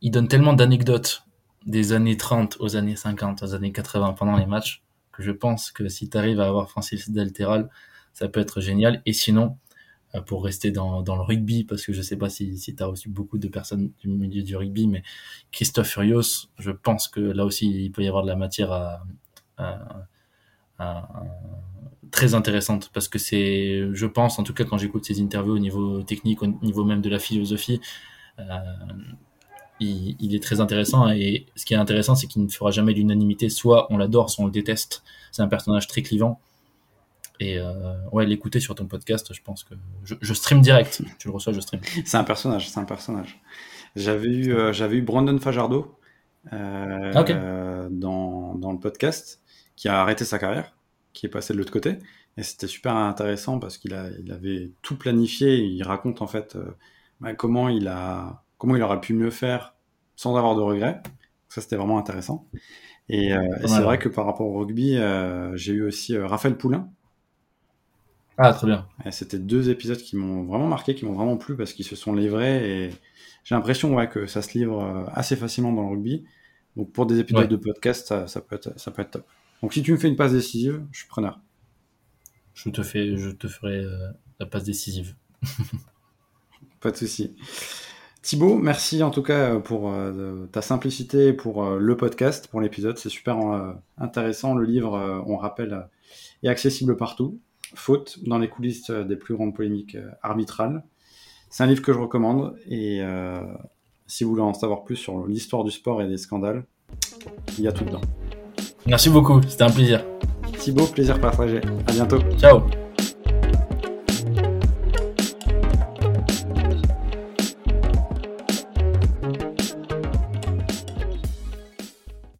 il donne tellement d'anecdotes des années 30 aux années 50, aux années 80 pendant les matchs, que je pense que si tu arrives à avoir Francis Delteral, ça peut être génial. Et sinon, pour rester dans, le rugby, parce que je sais pas si, si tu as reçu beaucoup de personnes du milieu du rugby, mais Christophe Furios, je pense que là aussi, il peut y avoir de la matière très intéressante, parce que c'est, je pense, en tout cas quand j'écoute ses interviews au niveau technique, au niveau même de la philosophie, euh, il, il, est très intéressant, et ce qui est intéressant, c'est qu'il ne fera jamais l'unanimité, soit on l'adore, soit on le déteste, c'est un personnage très clivant, et euh, ouais, l'écouter sur ton podcast, je pense que je, je, stream direct. Tu le reçois, je stream. <laughs> C'est un personnage, c'est un personnage. J'avais eu, euh, j'avais eu Brandon Fajardo euh, okay. dans, dans le podcast qui a arrêté sa carrière, qui est passé de l'autre côté. Et c'était super intéressant parce qu'il a, il avait tout planifié. il raconte en fait bah, comment il a, comment il aurait pu mieux faire sans avoir de regrets. Ça, c'était vraiment intéressant. Et, euh, et c'est vrai que par rapport au rugby, euh, j'ai eu aussi Raphaël Poulain, ah, très bien. C'était deux épisodes qui m'ont vraiment marqué, qui m'ont vraiment plu parce qu'ils se sont livrés et j'ai l'impression ouais, que ça se livre euh, assez facilement dans le rugby. Donc pour des épisodes ouais. de podcast, ça, ça, peut être, ça peut être top. Donc si tu me fais une passe décisive, je suis preneur. Je te, fais, je te ferai euh, la passe décisive. <laughs> Pas de souci. Thibaut, merci en tout cas pour euh, ta simplicité, pour euh, le podcast, pour l'épisode. C'est super intéressant. Le livre, on rappelle, est accessible partout faute dans les coulisses euh, des plus grandes polémiques euh, arbitrales. C'est un livre que je recommande et euh, si vous voulez en savoir plus sur l'histoire du sport et des scandales, il y a tout dedans. Merci beaucoup, c'était un plaisir. Thibaut, plaisir partagé. À bientôt. Ciao.